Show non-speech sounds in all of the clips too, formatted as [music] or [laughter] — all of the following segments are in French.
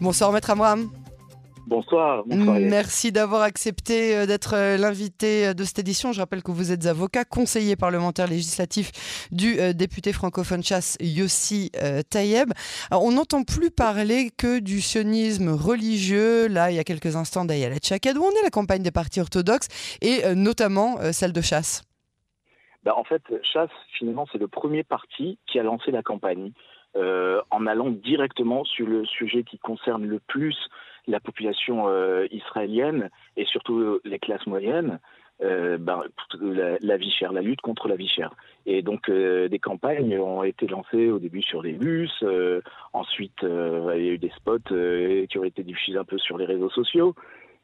Bonsoir Maître Amram. Bonsoir. Merci d'avoir accepté euh, d'être euh, l'invité euh, de cette édition. Je rappelle que vous êtes avocat, conseiller parlementaire législatif du député francophone chasse Yossi Tayeb. on n'entend plus parler que du sionisme religieux. Là, il y a quelques instants, Dayala Chakad, où on est la campagne des partis orthodoxes et notamment celle de chasse. Bah, en fait, chasse, finalement, c'est le premier parti qui a lancé la campagne. En allant directement sur le sujet qui concerne le plus la population euh, israélienne et surtout les classes moyennes, euh, ben, la, vie chère, la lutte contre la vie chère. Et donc euh, des campagnes ont été lancées au début sur les bus, ensuite il y a eu des spots qui ont été diffusés un peu sur les réseaux sociaux.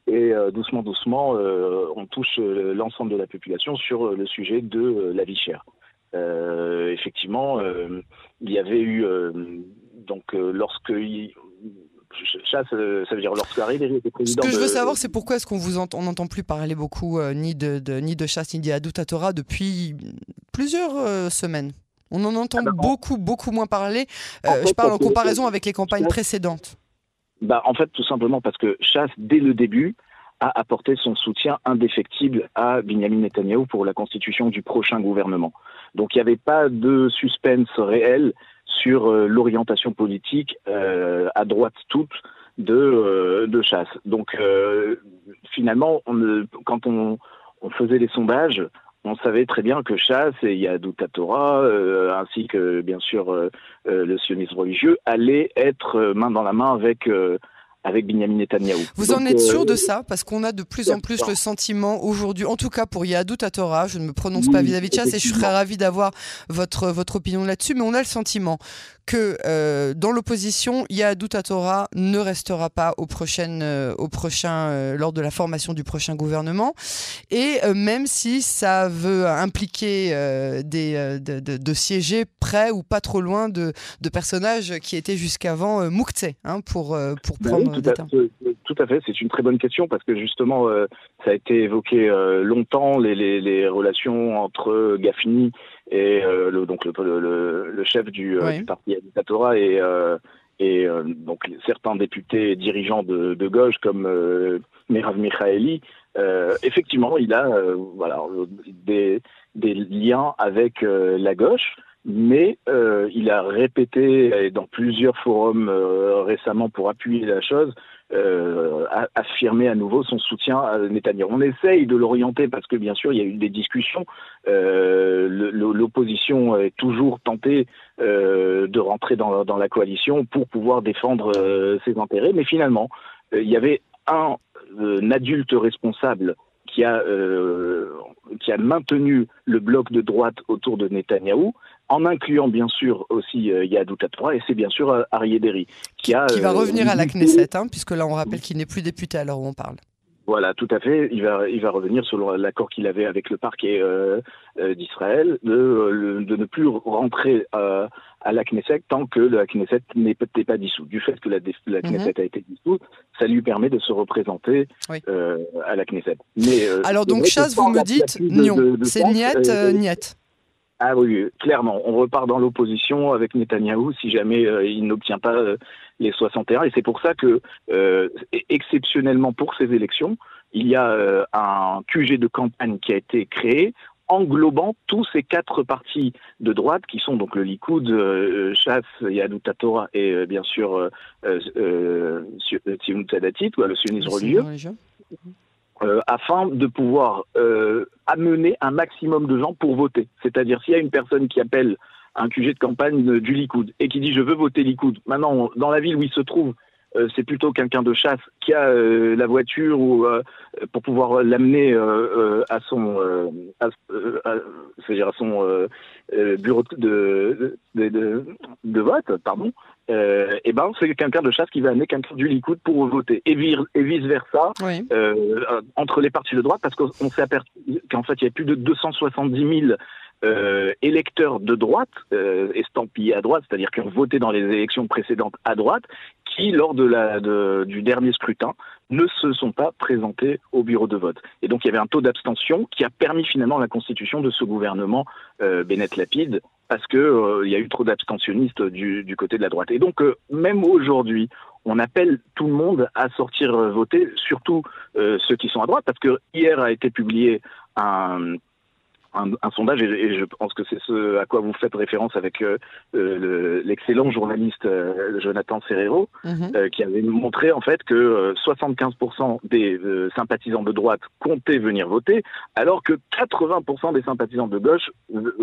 Et doucement, doucement, on touche l'ensemble de la population sur le sujet de la vie chère. Effectivement, il y avait eu donc lorsque chasse, euh, ça veut dire lorsque était président. Ce que je veux savoir, c'est pourquoi est-ce qu'on vous entend, n'entend plus parler beaucoup euh, ni de, ni de chasse ni Torah depuis plusieurs euh, semaines. On en entend ah bah, beaucoup, beaucoup moins parler. je parle en comparaison avec les campagnes précédentes. Bah, en fait, tout simplement parce que Chasse, dès le début, a apporté son soutien indéfectible à Benjamin Netanyahu pour la constitution du prochain gouvernement. Donc il n'y avait pas de suspense réel sur euh, l'orientation politique euh, à droite toute de, euh, de chasse. Donc finalement, quand on, on, faisait les sondages, on savait très bien que chasse et Yadouta Torah, ainsi que bien sûr le sionisme religieux, allaient être main dans la main avec avec Benjamin Netanyahu. Vous en êtes sûr de ça? Parce qu'on a de plus en plus le sentiment aujourd'hui, en tout cas pour Yadou Torah, je ne me prononce pas vis-à-vis de ça, et je serais ravi d'avoir votre, votre opinion là-dessus, mais on a le sentiment que euh, dans l'opposition, Yahadut Torah ne restera pas au, prochain, euh, au prochain, euh, lors de la formation du prochain gouvernement. Et même si ça veut impliquer des, de, siéger près ou pas trop loin de, de personnages qui étaient jusqu'avant Moukhtse hein, pour, pour prendre tout, à, tout à fait, c'est une très bonne question parce que justement, ça a été évoqué longtemps, les, les, les, relations entre Gafni et le, donc le, le, chef du, du parti Torah et, euh, et euh, donc certains députés dirigeants de, gauche comme euh, Merav Michaeli, effectivement, il a voilà, des, des, liens avec la gauche, mais il a répété dans plusieurs forums récemment pour appuyer la chose euh, affirmer à nouveau son soutien à Netanyahu. On essaye de l'orienter parce que bien sûr il y a eu des discussions. Euh, L'opposition est toujours tentée euh, de rentrer dans, la coalition pour pouvoir défendre euh, ses intérêts, mais finalement euh, il y avait un, adulte responsable qui a, euh, qui a maintenu le bloc de droite autour de Netanyahou, en incluant bien sûr aussi euh, Yadou et c'est bien sûr euh, Arié Derry, qui a... Qui va euh, revenir à la [laughs] Knesset, hein, puisque là on rappelle qu'il n'est plus député à l'heure où on parle. Voilà, tout à fait. Il va, il va revenir selon l'accord qu'il avait avec le parquet euh, euh d'Israël de, de, ne plus rentrer euh, à la Knesset tant que la Knesset n'est pas dissoute. Du fait que la, la mhm. Knesset a été dissoute, ça lui permet de se représenter euh, à la Knesset. Mais, euh, Alors donc, Chasse, vous me dites, non, c'est Niet, Niet. Ah oui, clairement. On repart dans l'opposition avec Netanyahou si jamais euh, il n'obtient pas euh, les 61. Et c'est pour ça que, euh, exceptionnellement pour ces élections, il y a un QG de campagne qui a été créé englobant tous ces quatre partis de droite qui sont donc le Likoud, euh, Chasse, Yadou Torah et bien sûr euh, Tzionut Sadatit, ou le sionisme religieux. Euh, afin de pouvoir euh, amener un maximum de gens pour voter. C'est-à-dire s'il y a une personne qui appelle un QG de campagne du Likoud et qui dit je veux voter Likoud, maintenant dans la ville où il se trouve, euh, c'est plutôt quelqu'un de chasse qui a la voiture ou pour pouvoir l'amener à son à, à son bureau de de, de, de, vote pardon euh, et ben c'est quelqu'un de chasse qui va amener quelqu'un du Likoud pour voter. Et, et vice versa euh, entre les partis de droite parce qu'on s'est aperçu qu'en fait il y a plus de 270 000 euh, électeurs de droite, euh, estampillés à droite, c'est-à-dire qui ont voté dans les élections précédentes à droite, qui, lors de la, de, du dernier scrutin, ne se sont pas présentés au bureau de vote. Et donc il y avait un taux d'abstention qui a permis finalement la constitution de ce gouvernement euh, Bennett-Lapide parce que il y a eu trop d'abstentionnistes du, côté de la droite. Et donc, même aujourd'hui, on appelle tout le monde à sortir voter, surtout ceux qui sont à droite, parce que hier a été publié un, un, sondage, et, je pense que c'est ce à quoi vous faites référence avec euh, euh, l'excellent journaliste euh, Jonathan Serrero, mhm. qui avait montré en fait que 75% des sympathisants de droite comptaient venir voter, alors que 80% des sympathisants de gauche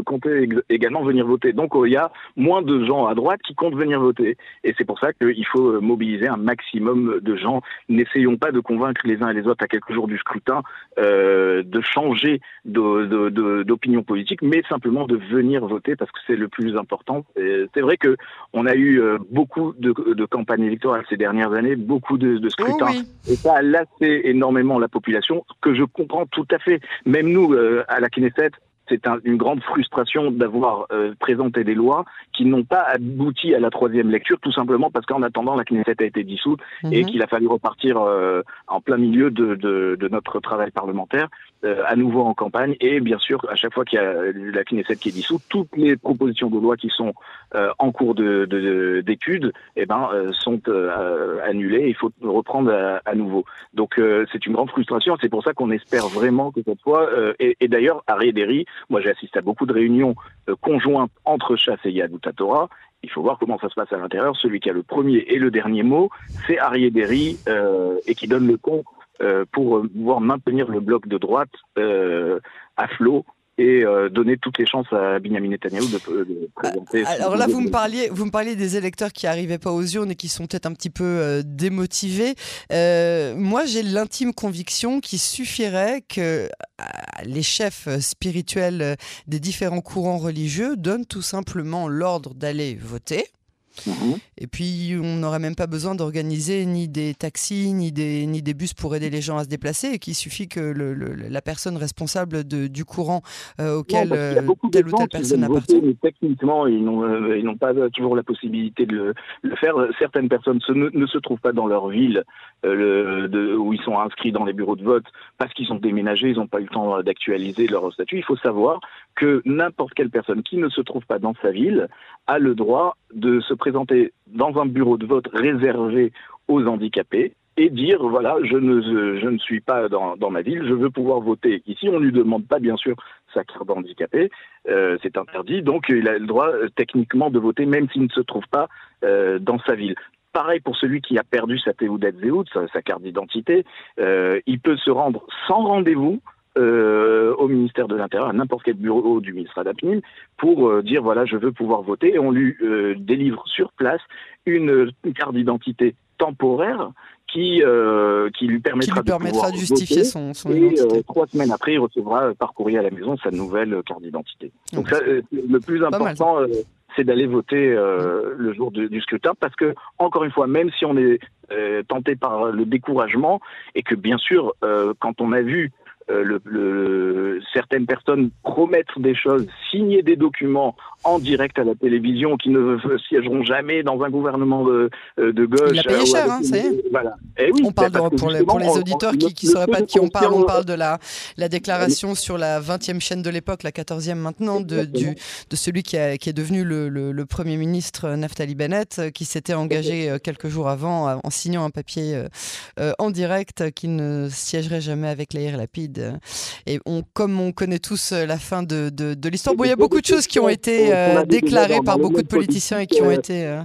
comptaient également venir voter. Donc il y a moins de gens à droite qui comptent venir voter. Et c'est pour ça qu'il faut mobiliser un maximum de gens. N'essayons pas de convaincre les uns et les autres à quelques jours du scrutin de changer de, de, de d'opinion politique, mais simplement de venir voter parce que c'est le plus important. C'est vrai que on a eu euh, beaucoup de, campagnes électorales ces dernières années, beaucoup de, scrutins, oh et ça a lassé énormément la population, que je comprends tout à fait. Même nous, euh, à la Knesset, c'est une grande frustration d'avoir euh, présenté des lois qui n'ont pas abouti à la troisième lecture, tout simplement parce qu'en attendant, la Knesset a été dissoute et mhm. qu'il a fallu repartir euh, en plein milieu de, de, de notre travail parlementaire, euh, à nouveau en campagne. Et bien sûr, à chaque fois qu'il y a la Knesset qui est dissoute, toutes les propositions de loi qui sont en cours d'études eh ben, sont annulées. Il faut reprendre à, à nouveau. Donc c'est une grande frustration. C'est pour ça qu'on espère vraiment que cette fois, et, et d'ailleurs, à Rédéry, moi, j'ai assisté à beaucoup de réunions euh, conjointes entre chasse et Yad Torah. Il faut voir comment ça se passe à l'intérieur. Celui qui a le premier et le dernier mot, c'est Arié Derry euh, et qui donne le ton euh, pour pouvoir maintenir le bloc de droite à flot et euh, donner toutes les chances à Benjamin Netanyahu de, de présenter. Alors là, vous me parliez, vous me parliez des électeurs qui n'arrivaient pas aux urnes et qui sont peut-être un petit peu euh, démotivés. Euh, moi, j'ai l'intime conviction qu'il suffirait que les chefs spirituels des différents courants religieux donnent tout simplement l'ordre d'aller voter. Et puis, on n'aurait même pas besoin d'organiser ni des taxis, ni des, ni des bus pour aider les gens à se déplacer, et qu'il suffit que le, la personne responsable de, du courant euh, auquel euh, telle ou telle personne appartient. mais techniquement, ils n'ont euh, pas toujours la possibilité de le, faire. Certaines personnes ne, se trouvent pas dans leur ville le, où ils sont inscrits dans les bureaux de vote parce qu'ils sont déménagés, ils n'ont pas eu le temps d'actualiser leur statut. Il faut savoir que n'importe quelle personne qui ne se trouve pas dans sa ville a le droit de se présenter dans un bureau de vote réservé aux handicapés et dire voilà, je ne, je ne suis pas dans, dans ma ville, je veux pouvoir voter. Ici, on ne lui demande pas, bien sûr, sa carte d'handicapé, euh, c'est interdit, donc il a le droit euh, techniquement de voter même s'il ne se trouve pas euh, dans sa ville. Pareil pour celui qui a perdu sa Théoudet Zéhout, sa, sa carte d'identité, euh, il peut se rendre sans rendez-vous euh, au ministère de l'Intérieur, à n'importe quel bureau du ministère d'Apnim, pour euh, dire voilà, je veux pouvoir voter. Et on lui euh, délivre sur place une, carte d'identité temporaire qui, qui lui permettra, qui lui permettra de, justifier son, son, et, trois semaines après, il recevra par courrier à la maison sa nouvelle carte d'identité. Donc, ça, le plus important, c'est d'aller voter le jour du, du, scrutin, parce que encore une fois, même si on est tenté par le découragement et que bien sûr, quand on a vu le, le, certaines personnes promettent des choses, signer des documents en direct à la télévision qui ne siégeront jamais dans un gouvernement de, euh, de gauche. Il a payé cher, hein, ça voilà. Et eh oui, on parle de, pour, les, pour, les, auditeurs qui ne sauraient pas de qui on parle, on parle de la, la déclaration sur la 20e chaîne de l'époque, la 14e maintenant, de, du, de celui qui, a, qui est devenu le, le, Premier ministre Naftali Bennett, qui s'était engagé euh, quelques jours avant en signant un papier en direct qu'il ne siégerait jamais avec Yair Et on, comme on connaît tous euh, la fin de, de, l'histoire, bon, il y a beaucoup de choses qui ont été euh, déclarées par beaucoup de politiciens et qui ont été...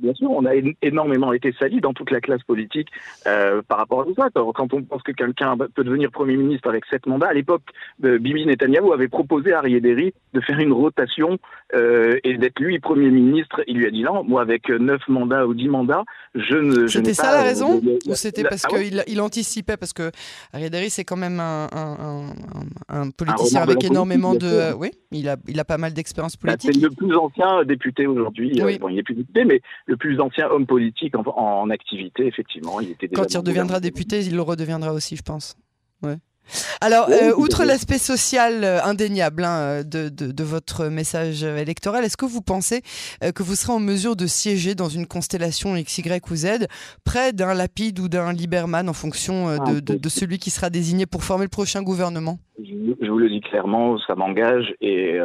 Bien sûr, on a énormément été salis dans toute la classe politique euh, par rapport à tout ça. Quand on pense que quelqu'un peut devenir Premier ministre avec sept mandats, à l'époque, euh, Bibi Netanyahu avait proposé à Derry de faire une rotation euh, et d'être lui Premier ministre. Il lui a dit non, moi avec neuf mandats ou dix mandats, je ne. C'était ça la raison Ou c'était parce ah qu'il il anticipait? Parce que Derry, c'est quand même un, un, politicien avec énormément de. oui, il a, il a pas mal d'expérience bah, politique. C'est le plus ancien député aujourd'hui. Bon, il n'est plus député, mais le plus ancien homme politique en, activité, effectivement. Il était Quand il redeviendra député, il le redeviendra aussi, je pense. Ouais. Alors, euh, outre l'aspect social euh, indéniable hein, de, de, votre message électoral, est-ce que vous pensez euh, que vous serez en mesure de siéger dans une constellation X, Y ou Z près d'un Lapide ou d'un Lieberman en fonction ah, de, de, celui qui sera désigné pour former le prochain gouvernement? Je, vous le dis clairement, ça m'engage et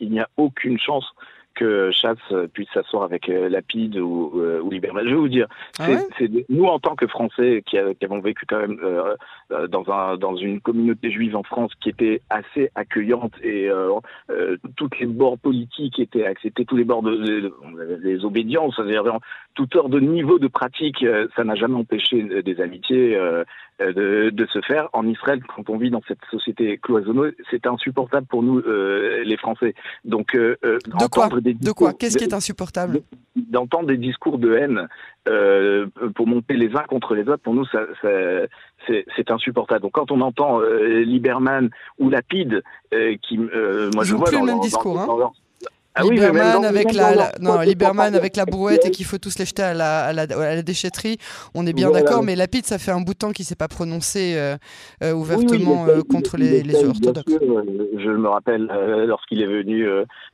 il n'y a aucune chance que Chasse puisse s'asseoir avec euh, Lapide ou, euh, ou Lieberman. Je vais vous dire, ah c'est nous en tant que Français qui, avons vécu quand même euh, dans, un, dans une communauté juive en France qui était assez accueillante et toutes les bords politiques étaient acceptés, tous les bords de, les obédiences, c'est-à-dire tout ordre de niveau de pratique, ça n'a jamais empêché des amitiés de, de, se faire. En Israël, quand on vit dans cette société cloisonnée, c'est insupportable pour nous, les Français. Donc, de quoi de quoi Qu'est-ce qui est insupportable D'entendre des discours de haine euh, pour monter les uns contre les autres, pour nous, ça, c'est insupportable. Donc quand on entend euh, Lieberman ou Lapide, euh, qui, moi je vois plus le même discours. Hein. Ah Lieberman, avec, la, non, Lieberman avec la brouette et qu'il faut tous les jeter à la, à la, déchetterie, on est bien d'accord, mais Lapide, ça fait un bout de temps qu'il ne s'est pas prononcé euh, euh, ouvertement euh, contre les, les orthodoxes. je me rappelle lorsqu'il est venu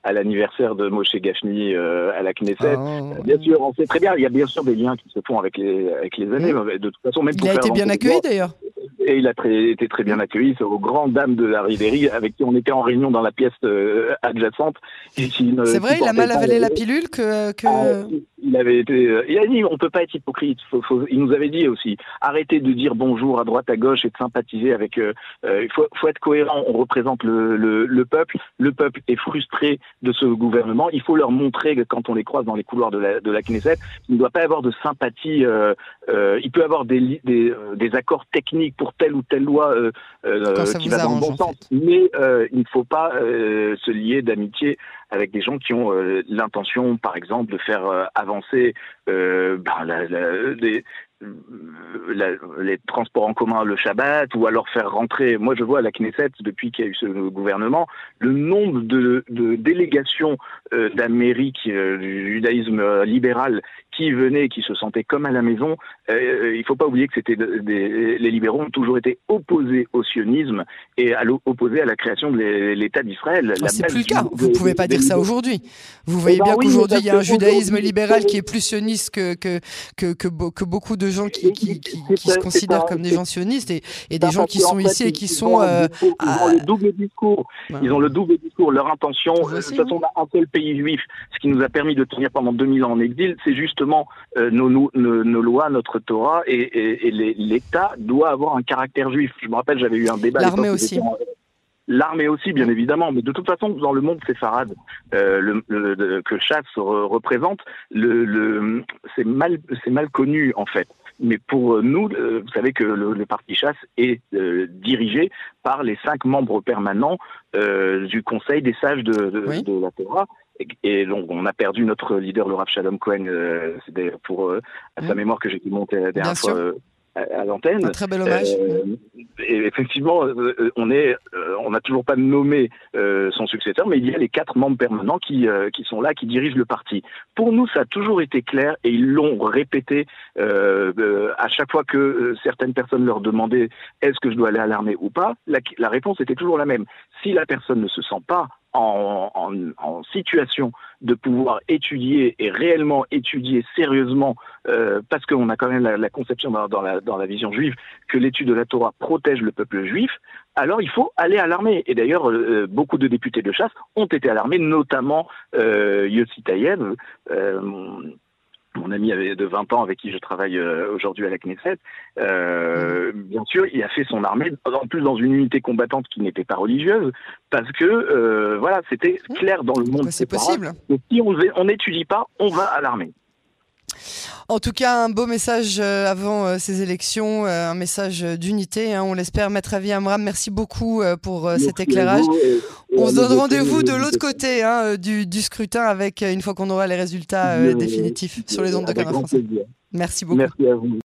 à l'anniversaire de Moshe Gachni à la Knesset. Oh. bien sûr, on sait très bien, il y a bien sûr des liens qui se font avec les, avec les années. Mm. De toute façon, même il a été bien accueilli d'ailleurs. Et il a été très bien accueilli, c'est aux grandes dames de la Ribéry, avec qui on était en réunion dans la pièce adjacente. C'est vrai, il a mal avalé la pilule que. que... Ah, il avait été. Euh, il a dit on peut pas être hypocrite. il nous avait dit aussi arrêtez de dire bonjour à droite à gauche et de sympathiser avec. Euh, euh, il faut, faut, être cohérent. On représente le, le, peuple. Le peuple est frustré de ce gouvernement. Il faut leur montrer que quand on les croise dans les couloirs de la, de la Knesset, il ne doit pas y avoir de sympathie. il peut y avoir des, des, des, accords techniques pour telle ou telle loi qui va dans le bon sens, mais il ne faut pas se lier d'amitié avec des gens qui ont l'intention, par exemple, de faire avancer avancer euh, ben, les transports en commun le Shabbat ou alors faire rentrer. Moi, je vois à la Knesset, depuis qu'il y a eu ce gouvernement, le nombre de, délégations euh, d'Amérique, euh, du judaïsme euh, libéral, qui venaient, qui se sentaient comme à la maison. il ne faut pas oublier que c'était les libéraux ont toujours été opposés au sionisme et à opposés à la création de l'État d'Israël. Ah, c'est plus le cas. Vous ne pouvez pas dire ça aujourd'hui. Vous voyez eh ben bien qu'aujourd'hui, il y a un judaïsme libéral qui est plus sioniste que, que, que, que beaucoup de gens qui, qui, qui, se considèrent comme des gens sionistes et, et des gens qui sont ici et qui sont. Euh, ils ont le double discours. Ils ont le double discours. Leur intention, de toute façon, on a un seul pays juif. Ce qui nous a permis de tenir pendant 2000 ans en exil, c'est justement euh, nos, nos, nos, lois, notre Torah et, et, l'État doit avoir un caractère juif. Je me rappelle, j'avais eu un débat. L'armée aussi. L'armée aussi, bien évidemment, mais de toute façon, dans le monde séfarade euh, le, que Chasse représente, le, le c'est mal, connu en fait. Mais pour nous, euh, vous savez que le, parti chasse est euh, dirigé par les cinq membres permanents euh, du Conseil des sages de, de, la Torah. Et, donc, on a perdu notre leader, le Rav Shalom Cohen. C'est pour à sa mémoire que j'ai monter la dernière fois à, l'antenne. Un très bel hommage. Euh, et effectivement, euh, on est, euh, on n'a toujours pas nommé son successeur, mais il y a les quatre membres permanents qui qui sont là, qui dirigent le parti. Pour nous, ça a toujours été clair et ils l'ont répété à chaque fois que certaines personnes leur demandaient est-ce que je dois aller à l'armée ou pas. La, la réponse était toujours la même. Si la personne ne se sent pas en, en, situation de pouvoir étudier et réellement étudier sérieusement, euh, parce qu'on a quand même la, conception dans, la, dans, la, vision juive que l'étude de la Torah protège le peuple juif, alors il faut aller à l'armée. Et d'ailleurs, euh, beaucoup de députés de chasse ont été à l'armée, notamment euh, Yossi Taïev, euh, mon ami avait de 20 ans avec qui je travaille euh, aujourd'hui à la Knesset, euh, bien sûr, il a fait son armée, en plus dans une unité combattante qui n'était pas religieuse, parce que euh, voilà, c'était clair dans le monde. C'est possible? si on n'étudie pas, on va à l'armée. En tout cas, un beau message euh, avant euh, ces élections, euh, un message d'unité. Hein, on l'espère. Maître Avi Amram, merci beaucoup pour cet éclairage. on se donne rendez-vous de l'autre côté hein, du, scrutin avec une fois qu'on aura les résultats définitifs sur les ondes de Canada français. Merci beaucoup. Merci à vous.